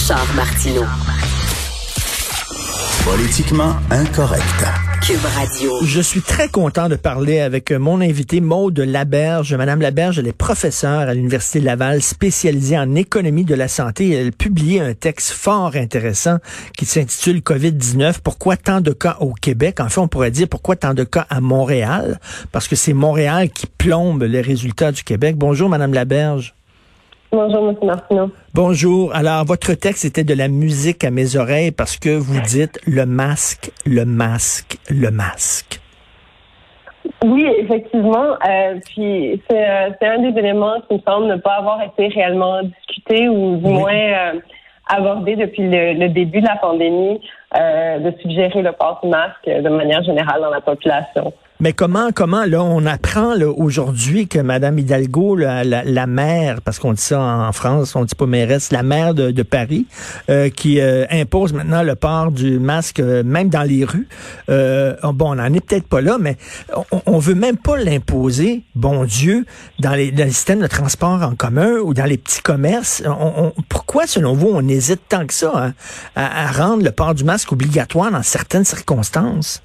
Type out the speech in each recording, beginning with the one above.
Richard Martineau. Politiquement incorrect. Cube Radio. Je suis très content de parler avec mon invité Maude Laberge. Madame Laberge, elle est professeure à l'Université Laval, spécialisée en économie de la santé. Elle a publié un texte fort intéressant qui s'intitule COVID-19. Pourquoi tant de cas au Québec? En fait, on pourrait dire pourquoi tant de cas à Montréal? Parce que c'est Montréal qui plombe les résultats du Québec. Bonjour, Madame Laberge. Bonjour, M. Martineau. Bonjour. Alors, votre texte était de la musique à mes oreilles parce que vous dites le masque, le masque, le masque. Oui, effectivement. Euh, puis c'est euh, c'est un des éléments qui me semble ne pas avoir été réellement discuté ou du moins euh, abordé depuis le, le début de la pandémie, de suggérer le port du masque de manière générale dans la population. Mais comment, comment, là, on apprend aujourd'hui que Madame Hidalgo, la, la, la maire, parce qu'on dit ça en France, on dit pas mairesse, la maire de, de Paris, euh, qui euh, impose maintenant le port du masque, euh, même dans les rues. Euh, bon, on n'en est peut-être pas là, mais on, on veut même pas l'imposer, bon Dieu, dans les, dans les systèmes de transport en commun ou dans les petits commerces. On, on, pourquoi, selon vous, on hésite tant que ça hein, à, à rendre le port du masque obligatoire dans certaines circonstances?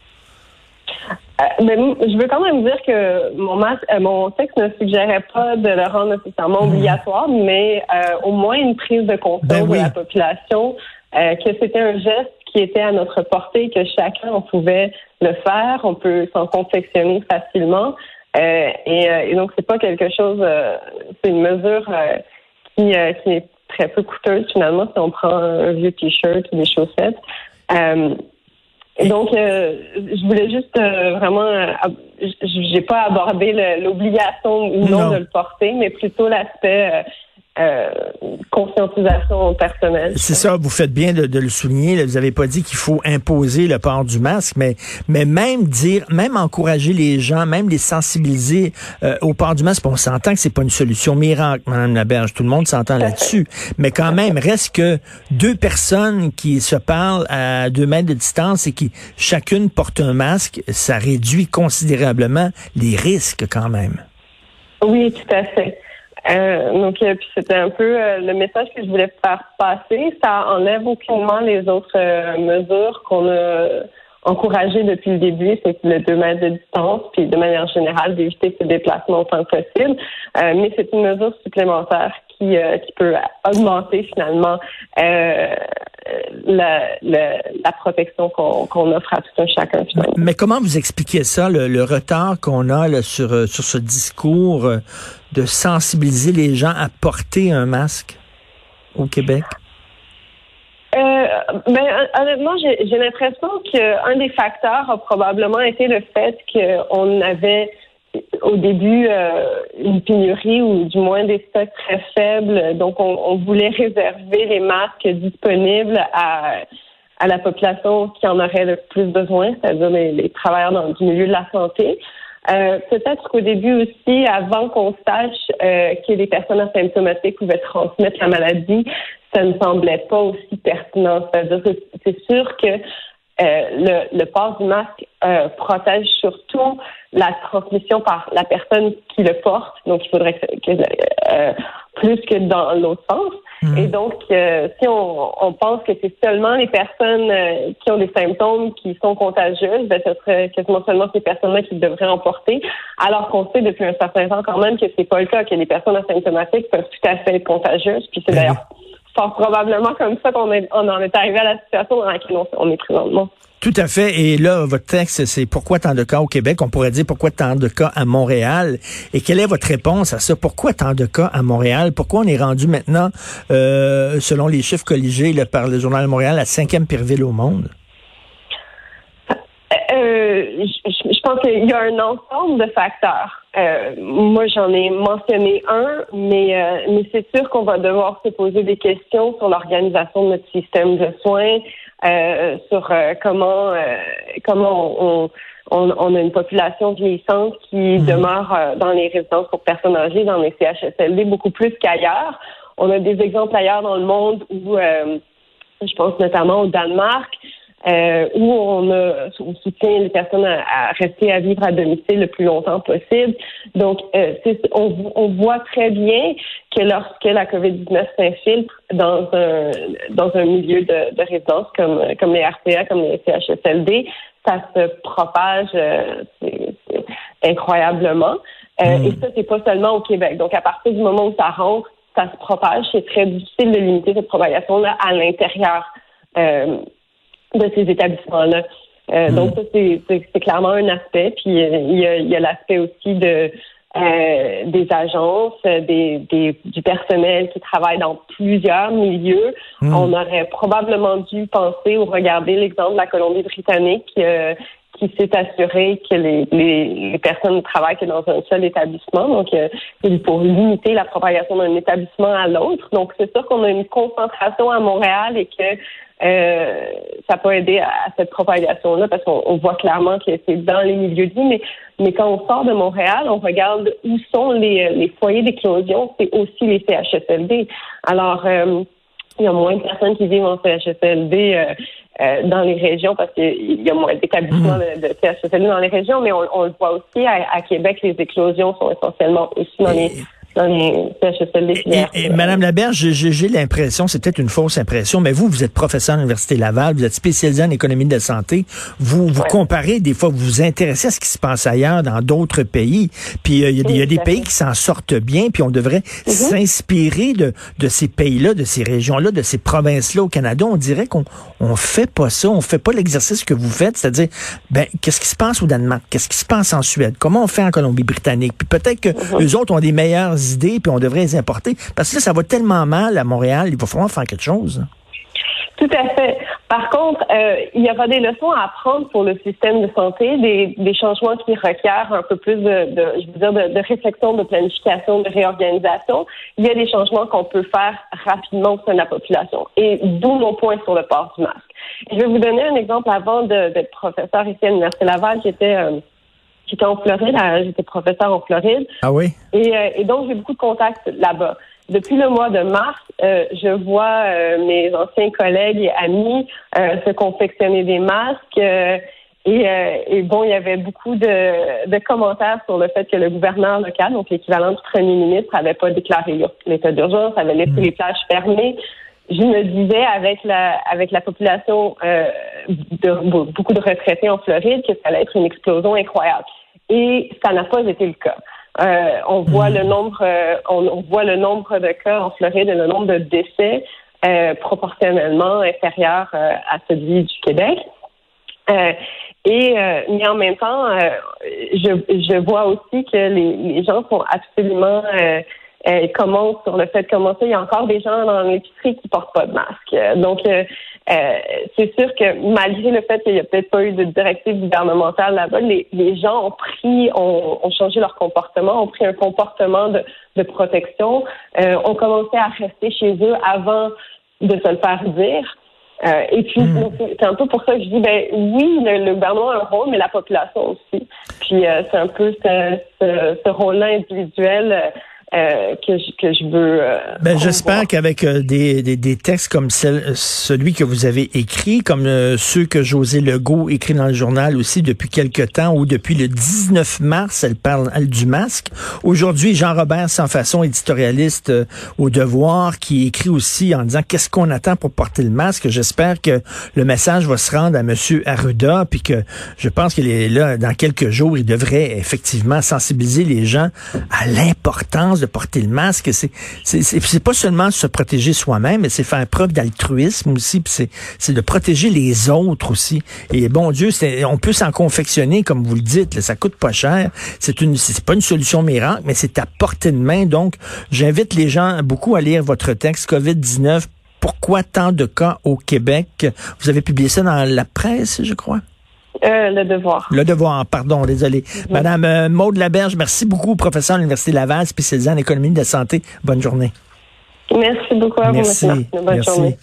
Euh, mais je veux quand même dire que mon, masque, euh, mon texte ne suggérait pas de le rendre nécessairement obligatoire, mais euh, au moins une prise de conscience Ben oui. de la population que c'était un geste qui était à notre portée, que chacun on pouvait le faire, on peut s'en confectionner facilement. et, et donc c'est pas quelque chose, c'est une mesure qui, qui est très peu coûteuse finalement si on prend un vieux t-shirt ou des chaussettes. Donc, euh, je voulais juste euh, vraiment, euh, j'ai pas abordé l'obligation ou non, Non. de le porter, mais plutôt l'aspect euh, conscientisation personnelle. C'est ça, vous faites bien de, de le souligner. là. Vous avez pas dit qu'il faut imposer le port du masque, mais mais même dire, même encourager les gens, même les sensibiliser euh, au port du masque. On s'entend que c'est pas une solution miracle, Madame Laberge. Tout le monde s'entend là-dessus. Mais quand même, reste que deux personnes qui se parlent à deux mètres de distance et qui chacune porte un masque, ça réduit considérablement les risques quand même. Oui, tout à fait. Euh, donc, euh, puis c'était un peu euh, le message que je voulais faire passer. Ça enlève aucunement les autres euh, mesures qu'on a encouragées depuis le début, c'est le 2 mètres de distance, puis de manière générale d'éviter ce déplacement autant que possible. Euh, mais c'est une mesure supplémentaire qui, euh, qui peut augmenter finalement euh, la, la, la protection qu'on qu'on offre à tout un chacun finalement. Mais comment vous expliquez ça, le, le retard qu'on a là, sur, euh, sur ce discours de sensibiliser les gens à porter un masque au Québec? Euh, ben, honnêtement, j'ai j'ai l'impression qu'un des facteurs a probablement été le fait qu'on avait au début euh, une pénurie ou du moins des stocks très faibles. Donc, on, voulait réserver les masques disponibles à, la population qui en aurait le plus besoin, c'est-à-dire les, travailleurs du milieu de la santé. Euh, Peut-être qu'au début aussi, avant qu'on sache euh, que les personnes asymptomatiques pouvaient transmettre la maladie, ça ne semblait pas aussi pertinent. C'est-à-dire que c'est sûr que le, le port du masque euh, protège surtout la transmission par la personne qui le porte. Donc, il faudrait que, que euh, plus que dans l'autre sens. Et donc, euh, si on, on pense que c'est seulement les personnes euh, qui ont des symptômes qui sont contagieuses, ben, ce serait quasiment seulement ces personnes-là qui devraient en porter, alors qu'on sait depuis un certain temps quand même que c'est pas le cas, que les personnes asymptomatiques peuvent tout à fait être contagieuses. Puis c'est Ben d'ailleurs probablement comme ça qu'on en est arrivé à la situation dans laquelle on, est présentement. Tout à fait. Et là, votre texte, c'est pourquoi tant de cas au Québec? On pourrait dire pourquoi tant de cas à Montréal? Et quelle est votre réponse à ça? Pourquoi tant de cas à Montréal? Pourquoi on est rendu maintenant, euh, selon les chiffres colligés par le Journal de Montréal, la cinquième pire ville au monde? Euh, je, je pense qu'il y a un ensemble de facteurs. Euh, moi, j'en ai mentionné un, mais, euh, mais c'est sûr qu'on va devoir se poser des questions sur l'organisation de notre système de soins, euh, sur comment comment on, on, on, a une population vieillissante qui mhm. demeure dans les résidences pour personnes âgées, dans les CHSLD, beaucoup plus qu'ailleurs. On a des exemples ailleurs dans le monde où, je pense notamment au Danemark, euh, où on, a, on soutient les personnes à, rester à vivre à domicile le plus longtemps possible. Donc, euh, on, on, voit très bien que lorsque la COVID-19 s'infiltre dans un dans un milieu de, de résidence comme comme les RPA, comme les CHSLD, ça se propage euh, incroyablement. Euh, hmm. Et ça, c'est pas seulement au Québec. Donc, à partir du moment où ça rentre, ça se propage. C'est très difficile de limiter cette propagation-là à l'intérieur. Euh, de ces établissements-là. Euh, hmm. Donc, ça, c'est clairement un aspect. Puis, euh, il y a, y a l'aspect aussi de euh, des agences, des, des, du personnel qui travaille dans plusieurs milieux. Hmm. On aurait probablement dû penser ou regarder l'exemple de la Colombie-Britannique qui s'est assuré que les, les, les, personnes travaillent que dans un seul établissement, donc euh, pour limiter la propagation d'un établissement à l'autre. Donc c'est sûr qu'on a une concentration à Montréal et que euh, ça peut aider à, cette propagation-là parce qu'on voit clairement que c'est dans les milieux de vie, mais, mais quand on sort de Montréal, on regarde où sont les, les foyers d'éclosion, c'est aussi les CHSLD. Alors, euh, il y a moins de personnes qui vivent en CHSLD euh, euh, dans les régions parce qu'il y a moins d'établissements mmh. de, de, CHSLD dans les régions, mais on, on le voit aussi à, à, Québec, les éclosions sont essentiellement aussi dans les et, Madame Laberge, j'ai l'impression, c'est peut-être une fausse impression, mais vous, vous êtes professeur à l'Université Laval, vous êtes spécialisé en économie de la santé. Vous vous comparez, des fois, vous vous intéressez à ce qui se passe ailleurs, dans d'autres pays. Puis euh, il y, a des pays qui s'en sortent bien, puis on devrait mm-hmm. s'inspirer de, de ces pays-là, de ces régions-là, de ces provinces-là au Canada. On dirait qu'on on fait pas ça, on fait pas l'exercice que vous faites, c'est-à-dire, ben, qu'est-ce qui se passe au Danemark? Qu'est-ce qui se passe en Suède? Comment on fait en Colombie-Britannique? Puis peut-être que mm-hmm. eux autres ont des meilleures idées, puis on devrait les importer. Parce que là, ça va tellement mal à Montréal, il va falloir faire quelque chose. Tout à fait. Par contre, euh, il y aura des leçons à apprendre pour le système de santé, des, changements qui requièrent un peu plus de, je veux dire, de, réflexion, de planification, de réorganisation. Il y a des changements qu'on peut faire rapidement au sein de la population. Et d'où mon point sur le port du masque. Je vais vous donner un exemple avant d'être professeur ici à l'Université Laval. J'étais euh, J'étais en Floride, j'étais professeur en Floride. Ah oui? Et, euh, et donc, j'ai beaucoup de contacts là-bas. Depuis le mois de mars, euh, je vois euh, mes anciens collègues et amis se confectionner des masques. Et, et, bon, il y avait beaucoup de, de, commentaires sur le fait que le gouverneur local, donc l'équivalent du premier ministre, n'avait pas déclaré l'état d'urgence, avait laissé hmm. les plages fermées. Je me disais avec la avec la population euh, de beaucoup de retraités en Floride que ça allait être une explosion incroyable. Et ça n'a pas été le cas. Euh, on voit le nombre, euh, on, voit le nombre de cas en Floride et le nombre de décès euh, proportionnellement inférieur euh, à celui du Québec. et mais en même temps, je, je vois aussi que les, les gens sont absolument euh, commence sur le fait de commencer. Il y a encore des gens dans l'épicerie qui portent pas de masque. Donc, euh, euh, c'est sûr que malgré le fait qu'il n'y a peut-être pas eu de directive gouvernementale là-bas, les, les, gens ont pris, ont, ont, changé leur comportement, ont pris un comportement de, de protection, euh, ont commencé à rester chez eux avant de se le faire dire. Euh, et puis, hmm. c'est un peu pour ça que je dis, ben oui, le, gouvernement a un rôle, mais la population aussi. Puis, euh, c'est un peu ce, ce, ce rôle-là individuel euh, que, je, que je veux. Euh, ben, J'espère qu'avec euh, des, des, des, textes comme celle, celui que vous avez écrit, comme ceux que José Legault écrit dans le journal aussi depuis quelque temps, ou depuis le 19 mars, elle parle elle, du masque. Aujourd'hui, Jean-Robert Sans Façon, éditorialiste au Devoir, qui écrit aussi en disant qu'est-ce qu'on attend pour porter le masque. J'espère que le message va se rendre à Monsieur Arruda, puis que je pense qu'il est là dans quelques jours, il devrait effectivement sensibiliser les gens à l'importance porter le masque. C'est c'est pas seulement se protéger soi-même, mais c'est faire preuve d'altruisme aussi. c'est c'est de protéger les autres aussi. Et bon Dieu, on peut s'en confectionner comme vous le dites. Là, ça coûte pas cher. C'est une c'est pas une solution miracle, mais c'est à portée de main. Donc j'invite les gens beaucoup à lire votre texte Covid 19. Pourquoi tant de cas au Québec? Vous avez publié ça dans la presse, je crois? Euh, le devoir. Le devoir, pardon, désolé. Madame euh, Maude Laberge, merci beaucoup, professeur à l'Université Laval, spécialisée en économie de la santé. Bonne journée. Merci beaucoup à Merci. vous. Bonne Merci. journée.